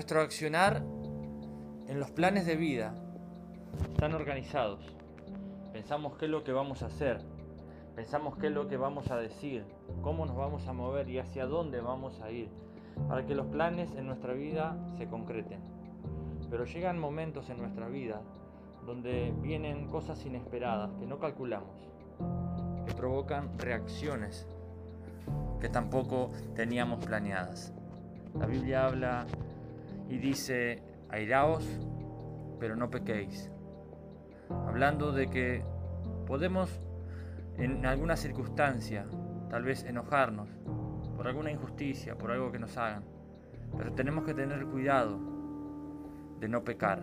Nuestro accionar en los planes de vida están organizados. Pensamos qué es lo que vamos a hacer, pensamos qué es lo que vamos a decir, cómo nos vamos a mover y hacia dónde vamos a ir, para que los planes en nuestra vida se concreten. Pero llegan momentos en nuestra vida donde vienen cosas inesperadas que no calculamos, que provocan reacciones que tampoco teníamos planeadas. La Biblia habla y dice, airaos, pero no pequéis. Hablando de que podemos en alguna circunstancia tal vez enojarnos por alguna injusticia, por algo que nos hagan, pero tenemos que tener cuidado de no pecar.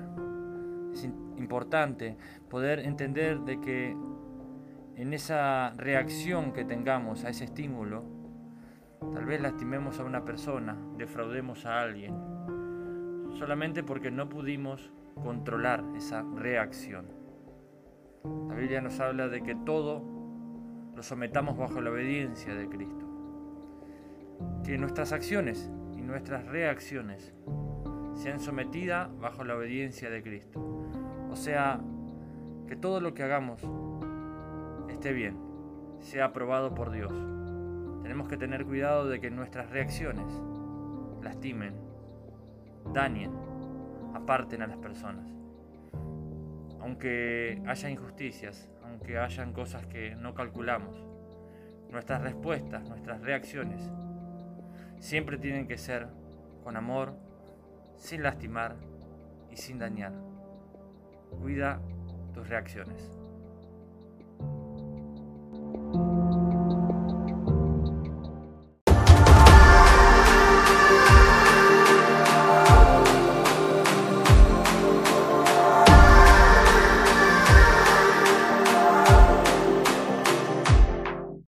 Es importante poder entender de que en esa reacción que tengamos a ese estímulo, tal vez lastimemos a una persona, defraudemos a alguien, solamente porque no pudimos controlar esa reacción. La Biblia nos habla de que todo lo sometamos bajo la obediencia de Cristo. Que nuestras acciones y nuestras reacciones sean sometidas bajo la obediencia de Cristo. O sea, que todo lo que hagamos esté bien, sea aprobado por Dios. Tenemos que tener cuidado de que nuestras reacciones lastimen, dañen, aparten a las personas. Aunque haya injusticias, aunque hayan cosas que no calculamos, nuestras respuestas, nuestras reacciones, siempre tienen que ser con amor, sin lastimar y sin dañar. Cuida tus reacciones.